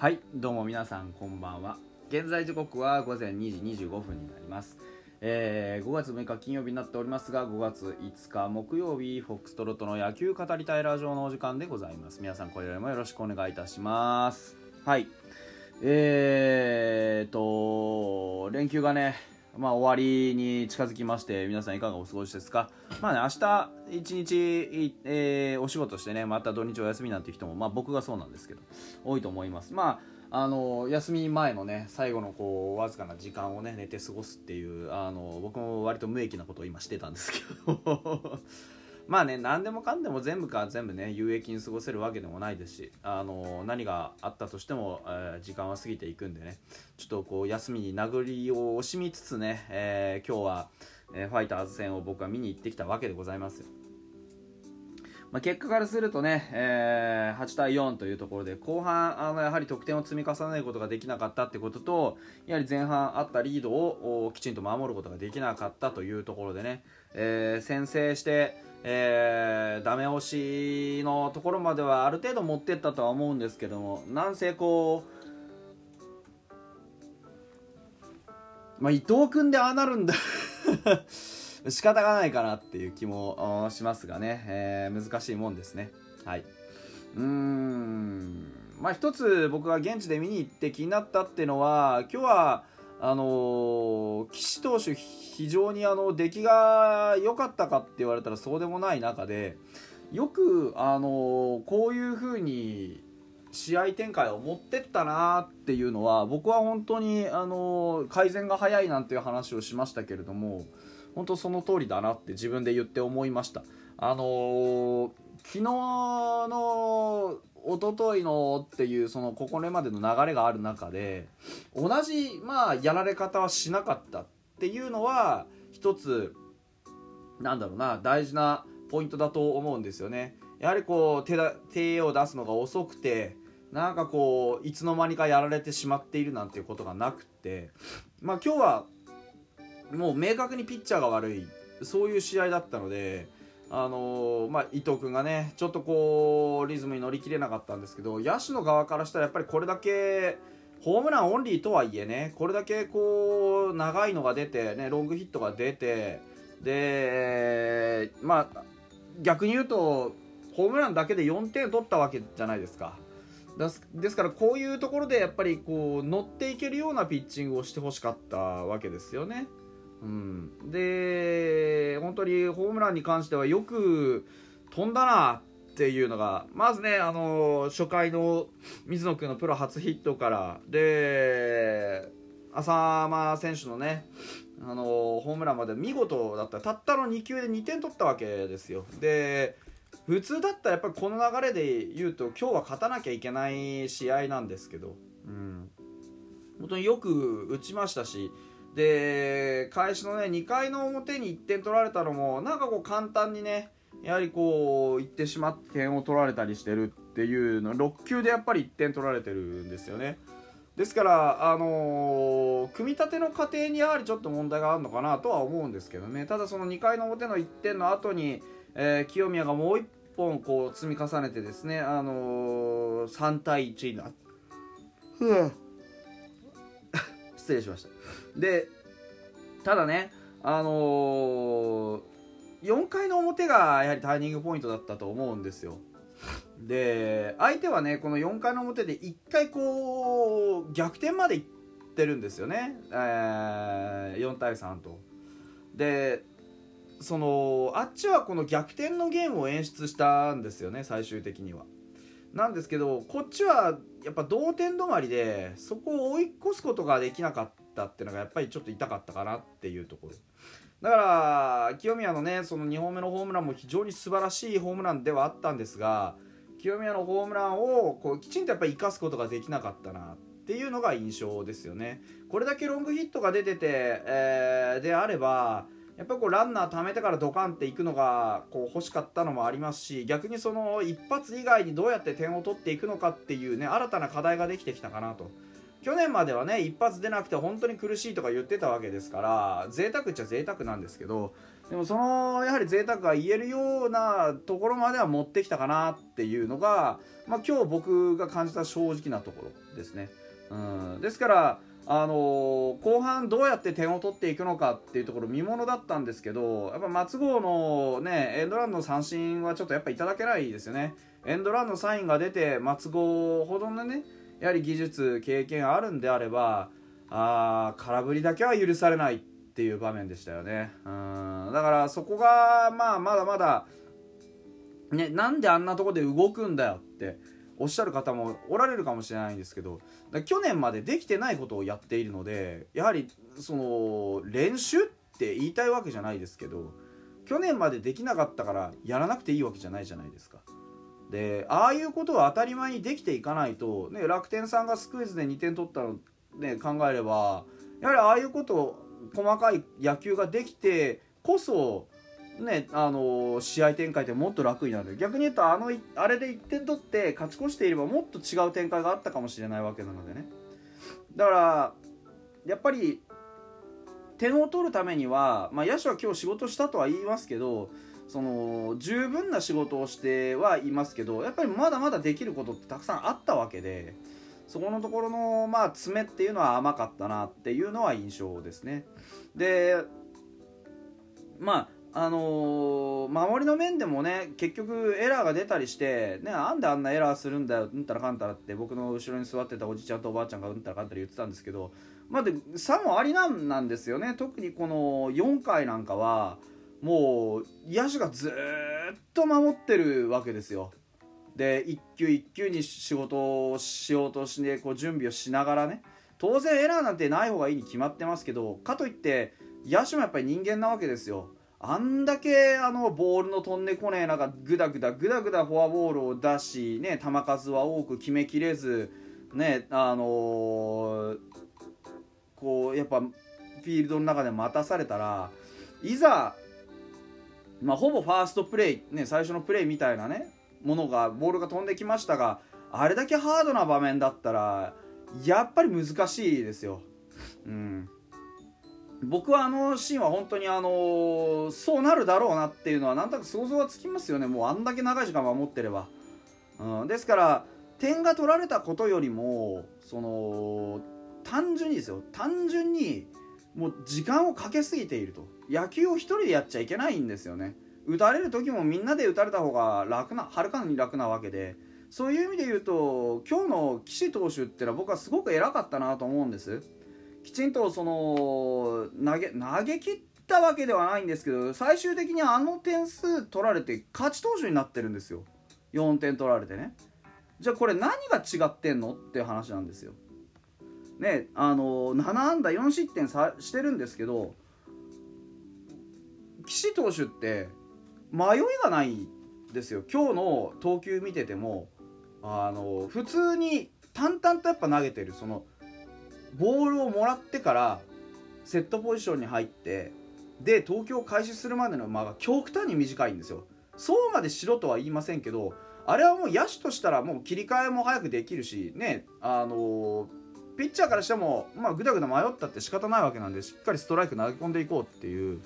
はいどうも皆さんこんばんは。現在時刻は午前2時25分になります。えー5月6日金曜日になっておりますが5月5日木曜日フォックストロットの野球語りたいラジオのお時間でございます。皆さんこれよりもよろしくお願いいたします。はい。えーと連休がねまあ、終わりに近づきまして皆さんいかがお過ごしですか？まあね明日一日、えーお仕事してねまた土日お休みなんていう人もまあ僕がそうなんですけど多いと思います。まああの休み前のね最後のこうわずかな時間をね寝て過ごすっていうあの僕も割と無益なことを今してたんですけど。まあね何でもかんでも全部か全部ね有益に過ごせるわけでもないですしあの何があったとしても、えー時間は過ぎていくんでねちょっとこう休みに殴りを惜しみつつね、えー今日は、えーファイターズ戦を僕は見に行ってきたわけでございますよ。まあ、結果からするとね、えー8対4というところで後半あのやはり得点を積み重ねることができなかったってこととやはり前半あったリードをきちんと守ることができなかったというところでね、えー先制して、えーダメ押しのところまではある程度持ってったとは思うんですけどもなんせこう、まあ、伊藤君でああなるんだ 仕方がないかなっていう気もしますがね、えー難しいもんですね。はい。うーん、まあ一つ僕が現地で見に行って気になったっていうのは、今日は、あの岸投手非常にあの出来が良かったかって言われたらそうでもない中で、よく、あのこういう風に試合展開を持ってったなっていうのは僕は本当に、あの改善が早いなんていう話をしましたけれども本当その通りだなって自分で言って思いました。あの昨日の一昨日のっていうそのここまでの流れがある中で同じまあやられ方はしなかったっていうのは一つなんだろうな大事なポイントだと思うんですよね。やはりこう手だ手を出すのが遅くてなんかこういつの間にかやられてしまっているなんていうことがなくってまあ今日はもう明確にピッチャーが悪いそういう試合だったので、あのーまあ、伊藤君がねちょっとこうリズムに乗り切れなかったんですけど野手の側からしたらやっぱりこれだけホームランオンリーとはいえねこれだけこう長いのが出て、ね、ロングヒットが出てでまあ逆に言うとホームランだけで4点取ったわけじゃないですか。ですからこういうところでやっぱりこう乗っていけるようなピッチングをしてほしかったわけですよね。うん、で本当にホームランに関してはよく飛んだなっていうのがまずねあの初回の水野君のプロ初ヒットからで浅間選手のねあのホームランまで見事だった。たったの2球で2点取ったわけですよ。で普通だったらやっぱりこの流れで言うと今日は勝たなきゃいけない試合なんですけど、うん、本当によく打ちましたしで開始のね2回の表に1点取られたのもなんかこう簡単にねやはりこう行ってしまって点を取られたりしてるっていうの6球でやっぱり1点取られてるんですよね。ですから、あのー組み立ての過程にやはりちょっと問題があるのかなとは思うんですけどね。ただその2回の表の1点の後に、えー清宮がもう1本こう積み重ねてですね、あのー3対1になふう失礼しました。でただねあのー4回の表がやはりターニングポイントだったと思うんですよ。で相手はねこの4回の表で1回こう逆転までいってるんですよね、えー4対3と。でそのあっちはこの逆転のゲームを演出したんですよね最終的には。なんですけどこっちはやっぱ同点止まりでそこを追い越すことができなかったっていうのがやっぱりちょっと痛かったかなっていうところ。だから清宮のねその2本目のホームランも非常に素晴らしいホームランではあったんですが清宮のホームランをこうきちんとやっぱり生かすことができなかったなっていうのが印象ですよね。これだけロングヒットが出てて、えーであればやっぱこうランナー貯めてからドカンっていくのがこう欲しかったのもありますし逆にその一発以外にどうやって点を取っていくのかっていうね新たな課題ができてきたかなと去年まではね一発出なくて本当に苦しいとか言ってたわけですから贅沢っちゃ贅沢なんですけどでもそのやはり贅沢が言えるようなところまでは持ってきたかなっていうのが、まあ、今日僕が感じた正直なところですね。うん、ですからあの、後半どうやって点を取っていくのかっていうところ見ものだったんですけどやっぱ松郷のねエンドランの三振はちょっとやっぱいただけないですよね。エンドランのサインが出て松郷ほどのねやはり技術経験あるんであればあ空振りだけは許されないっていう場面でしたよね。うん。だからそこがまあまだまだねなんであんなとこで動くんだよっておっしゃる方もおられるかもしれないんですけど去年までできてないことをやっているのでやはりその練習って言いたいわけじゃないですけど去年までできなかったからやらなくていいわけじゃないじゃないですか。でああいうことを当たり前にできていかないと、ね、楽天さんがスクイズで2点取ったの、ね、考えればやはりああいうことを細かい野球ができてこそね、あの試合展開ってもっと楽になる逆に言うとあのあれで1点取って勝ち越していればもっと違う展開があったかもしれないわけなのでねだからやっぱり点を取るためには、まあ、野手は今日仕事したとは言いますけどその十分な仕事をしてはいますけどやっぱりまだまだできることってたくさんあったわけでそこのところの、まあ、詰めっていうのは甘かったなっていうのは印象ですね。でまああのー、守りの面でもね結局エラーが出たりして、ね、なんであんなエラーするんだようんたらかんたらって僕の後ろに座ってたおじちゃんとおばあちゃんがうんたらかんたら言ってたんですけど、まあ、で差もありなんなんですよね特にこの4回なんかはもう野手がずっと守ってるわけですよ。で一球一球に仕事をしようとしてこう準備をしながらね当然エラーなんてない方がいいに決まってますけどかといって野手もやっぱり人間なわけですよ。あんだけあのボールの飛んでこねえ中グダグダグダグダフォアボールを出し、ね、球数は多く決めきれず、ねあのー、こうやっぱフィールドの中で待たされたらいざ、まあ、ほぼファーストプレー、ね、最初のプレーみたいなねものがボールが飛んできましたがあれだけハードな場面だったらやっぱり難しいですよ。うん僕はあのシーンは本当にあのそうなるだろうなっていうのはなんとなく想像がつきますよね。もうあんだけ長い時間守ってれば、うん、ですから点が取られたことよりもその単純にですよ。単純にもう時間をかけすぎていると。野球を1人でやっちゃいけないんですよね。打たれる時もみんなで打たれた方が楽なはるかに楽なわけで。そういう意味で言うと今日の岸投手ってのは僕はすごく偉かったなと思うんです。きちんとその投げ投げ切ったわけではないんですけど最終的にあの点数取られて勝ち投手になってるんですよ。4点取られてね。じゃあこれ何が違ってんのっていう話なんですよ。ねあの7安打4失点さしてるんですけど岸投手って迷いがないですよ。今日の投球見ててもあの普通に淡々とやっぱ投げてる。そのボールをもらってからセットポジションに入ってで投球を開始するまでの間が極端に短いんですよ。そうまでしろとは言いませんけどあれはもう野手としたらもう切り替えも早くできるしねあのピッチャーからしてもまあグダグダ迷ったって仕方ないわけなんでしっかりストライク投げ込んでいこうっていう。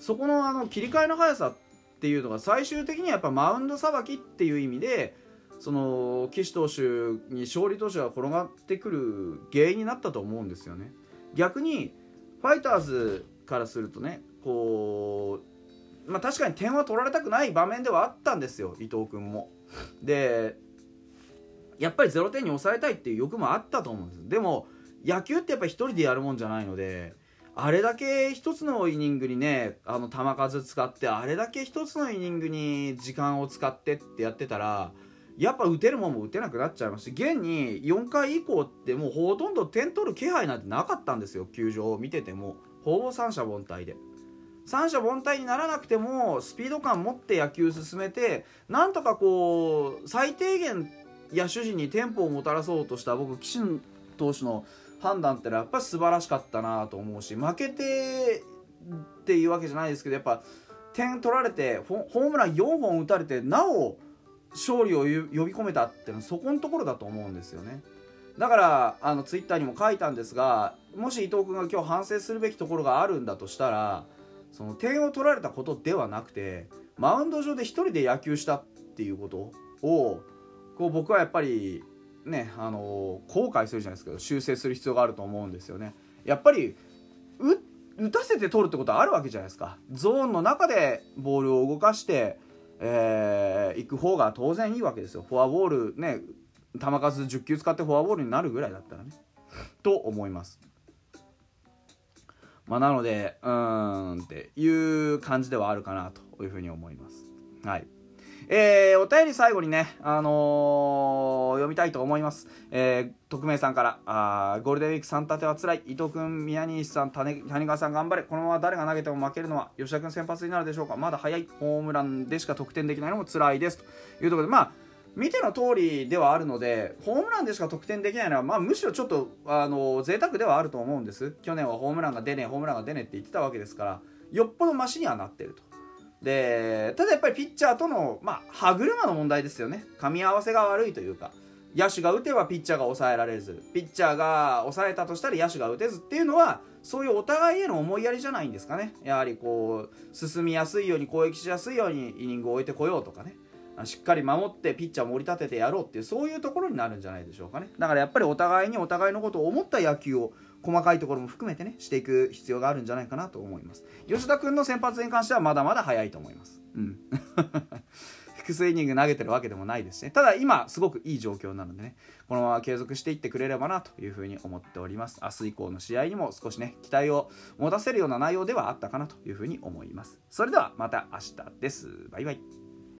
そこのあの切り替えの速さっていうのが最終的にはやっぱマウンドさばきっていう意味でその岸投手に勝利投手が転がってくる原因になったと思うんですよね。逆にファイターズからするとねこうまあ確かに点は取られたくない場面ではあったんですよ伊藤君も。でやっぱり0点に抑えたいっていう欲もあったと思うんです。でも野球ってやっぱり1人でやるもんじゃないのであれだけ1つのイニングにねあの球数使ってあれだけ1つのイニングに時間を使ってってやってたらやっぱ打てるもんも打てなくなっちゃいますし現に4回以降ってもうほとんど点取る気配なんてなかったんですよ球場を見てても。ほぼ三者凡退で。三者凡退にならなくてもスピード感持って野球進めてなんとかこう最低限野手陣にテンポをもたらそうとした僕岸投手の判断ってのはやっぱり素晴らしかったなと思うし負けてっていうわけじゃないですけどやっぱ点取られてホームラン4本打たれてなお勝利を呼び込めたっていうのはそこのところだと思うんですよねだからあのツイッターにも書いたんですがもし伊藤君が今日反省するべきところがあるんだとしたらその点を取られたことではなくてマウンド上で1人で野球したっていうことをこう僕はやっぱりねあの後悔するじゃないですけど修正する必要があると思うんですよね。やっぱり打たせて取るってことはあるわけじゃないですかゾーンの中でボールを動かしてえー、行く方が当然いいわけですよ。フォアボールね球数10球使ってフォアボールになるぐらいだったらね。と思います。まあなのでうーんっていう感じではあるかなというふうに思います。はい。えー、お便り最後にね、あのー、読みたいと思います。えー、匿名さんから、あゴールデンウィーク3立てはつらい。伊藤君、宮西さん、谷川さん頑張れ。このまま誰が投げても負けるのは、吉田君先発になるでしょうか。まだ早い。ホームランでしか得点できないのも辛いです。というところで、まあ、見ての通りではあるので、ホームランでしか得点できないのは、まあ、むしろちょっと、あの、贅沢ではあると思うんです。去年はホームランが出ねえ、ホームランが出ねえって言ってたわけですから、よっぽどマシにはなってると。でただやっぱりピッチャーとの、まあ、歯車の問題ですよね。噛み合わせが悪いというか。野手が打てばピッチャーが抑えられずピッチャーが抑えたとしたら野手が打てずっていうのはそういうお互いへの思いやりじゃないんですかね。やはりこう進みやすいように攻撃しやすいようにイニングを置いてこようとかね。しっかり守ってピッチャー盛り立ててやろうっていうそういうところになるんじゃないでしょうかね。だからやっぱりお互いにお互いのことを思った野球を細かいところも含めてねしていく必要があるんじゃないかなと思います。吉田君の先発に関してはまだまだ早いと思います。うん。複数イニング投げてるわけでもないです、ね、ただ今すごくいい状況なのでねこのまま継続していってくれればなというふうに思っております。明日以降の試合にも少しね期待を持たせるような内容ではあったかなというふうに思います。それではまた明日です。バイバイ。